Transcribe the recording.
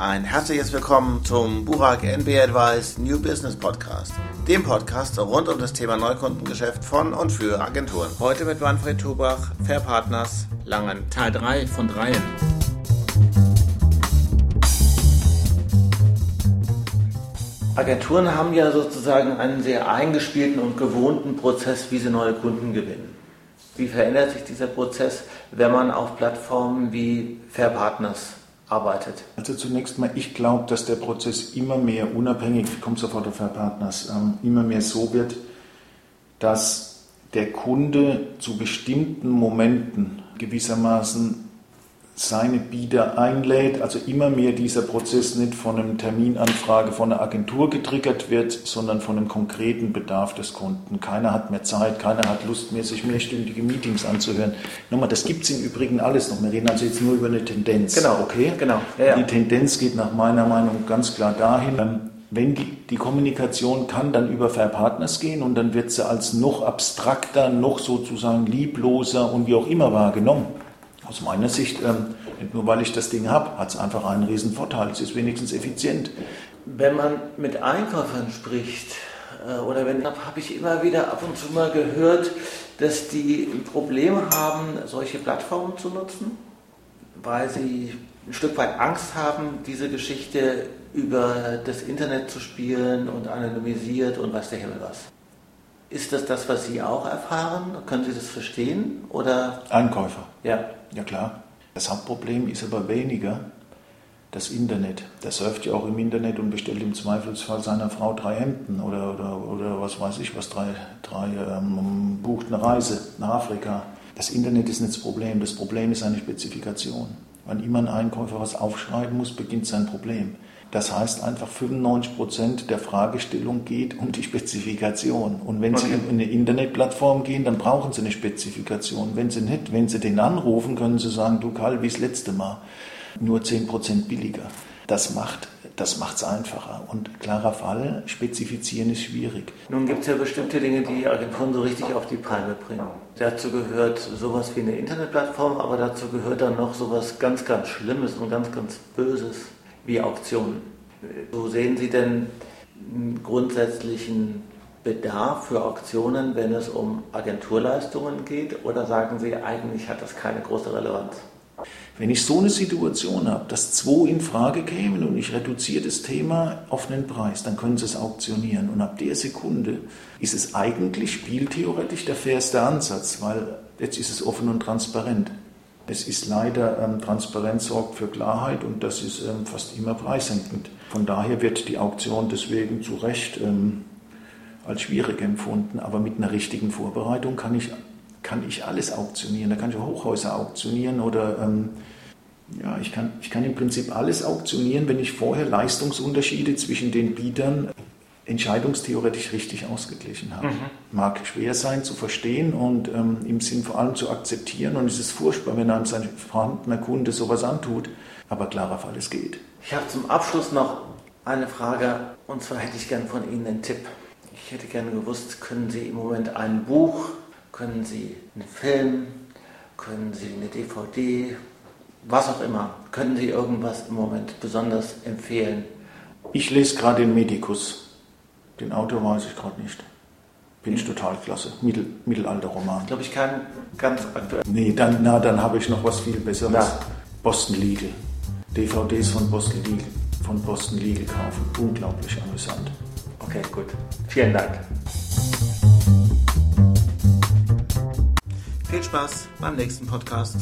Ein herzliches Willkommen zum Burak NB Advice New Business Podcast, dem Podcast rund um das Thema Neukundengeschäft von und für Agenturen. Heute mit Manfred Tubach, Fair Partners, Langen, Teil 3 von 3. Agenturen haben ja sozusagen einen sehr eingespielten und gewohnten Prozess, wie sie neue Kunden gewinnen. Wie verändert sich dieser Prozess, wenn man auf Plattformen wie Fair Partners arbeitet? Also zunächst mal, ich glaube, dass der Prozess immer mehr unabhängig, ich komme sofort auf Herr Partners, ähm, immer mehr so wird, dass der Kunde zu bestimmten Momenten gewissermaßen seine Bieter einlädt, also immer mehr dieser Prozess nicht von einem Terminanfrage von einer Agentur getriggert wird, sondern von einem konkreten Bedarf des Kunden. Keiner hat mehr Zeit, keiner hat Lust mehr, sich mehrstündige Meetings anzuhören. Nochmal, das gibt es im Übrigen alles noch. Wir reden also jetzt nur über eine Tendenz. Genau, okay, genau. Ja, ja. Die Tendenz geht nach meiner Meinung ganz klar dahin, ähm, wenn die, die Kommunikation kann dann über Fair Partners gehen und dann wird sie als noch abstrakter, noch sozusagen liebloser und wie auch immer wahrgenommen aus meiner Sicht, ähm, nicht nur weil ich das Ding habe, hat es einfach einen riesen Vorteil. Es ist wenigstens effizient. Wenn man mit Einkäufern spricht, äh, oder wenn, habe ich immer wieder ab und zu mal gehört, dass die ein Problem haben, solche Plattformen zu nutzen, weil sie ein Stück weit Angst haben, diese Geschichte über das Internet zu spielen und anonymisiert und weiß der Himmel was. Ist das das, was Sie auch erfahren? Können Sie das verstehen? Oder? Einkäufer. Ja. Ja klar. Das Hauptproblem ist aber weniger das Internet. Der surft ja auch im Internet und bestellt im Zweifelsfall seiner Frau drei Hemden oder, oder, oder was weiß ich was, drei, drei ähm, bucht eine Reise nach Afrika. Das Internet ist nicht das Problem. Das Problem ist eine Spezifikation. Wenn immer ein Einkäufer was aufschreiben muss, beginnt sein Problem. Das heißt einfach 95 Prozent der Fragestellung geht um die Spezifikation. Und wenn okay. Sie in eine Internetplattform gehen, dann brauchen Sie eine Spezifikation. Wenn Sie nicht, wenn Sie den anrufen, können Sie sagen, du Karl, wie das letzte Mal. Nur 10 Prozent billiger. Das macht das es einfacher. Und klarer Fall, spezifizieren ist schwierig. Nun gibt es ja bestimmte Dinge, die Agenturen so richtig auf die Palme bringen. Dazu gehört sowas wie eine Internetplattform, aber dazu gehört dann noch sowas ganz, ganz Schlimmes und ganz, ganz Böses wie Auktionen. Wo sehen Sie denn einen grundsätzlichen Bedarf für Auktionen, wenn es um Agenturleistungen geht? Oder sagen Sie, eigentlich hat das keine große Relevanz? Wenn ich so eine Situation habe, dass zwei in Frage kämen und ich reduziere das Thema auf einen Preis, dann können Sie es auktionieren. Und ab der Sekunde ist es eigentlich spieltheoretisch der fairste Ansatz, weil jetzt ist es offen und transparent. Es ist leider, ähm, Transparenz sorgt für Klarheit und das ist ähm, fast immer preissenkend. Von daher wird die Auktion deswegen zu Recht ähm, als schwierig empfunden. Aber mit einer richtigen Vorbereitung kann ich, kann ich alles auktionieren. Da kann ich Hochhäuser auktionieren oder ähm, ja, ich kann, ich kann im Prinzip alles auktionieren, wenn ich vorher Leistungsunterschiede zwischen den Bietern entscheidungstheoretisch richtig ausgeglichen haben. Mhm. Mag schwer sein zu verstehen und ähm, im Sinn vor allem zu akzeptieren. Und es ist furchtbar, wenn einem sein vorhandener Kunde sowas antut. Aber klarer Fall, es geht. Ich habe zum Abschluss noch eine Frage. Und zwar hätte ich gern von Ihnen einen Tipp. Ich hätte gerne gewusst, können Sie im Moment ein Buch, können Sie einen Film, können Sie eine DVD, was auch immer, können Sie irgendwas im Moment besonders empfehlen? Ich lese gerade den Medikus. Den Autor weiß ich gerade nicht. Finde ich total klasse. Mittel, Mittelalter-Roman. Glaube ich kein ganz aktuell. Nee, dann, na, dann habe ich noch was viel Besseres. Na. Boston Legal. DVDs von Boston Legal, von Boston Legal kaufen. Unglaublich amüsant. Okay, gut. Vielen Dank. Spaß beim nächsten Podcast.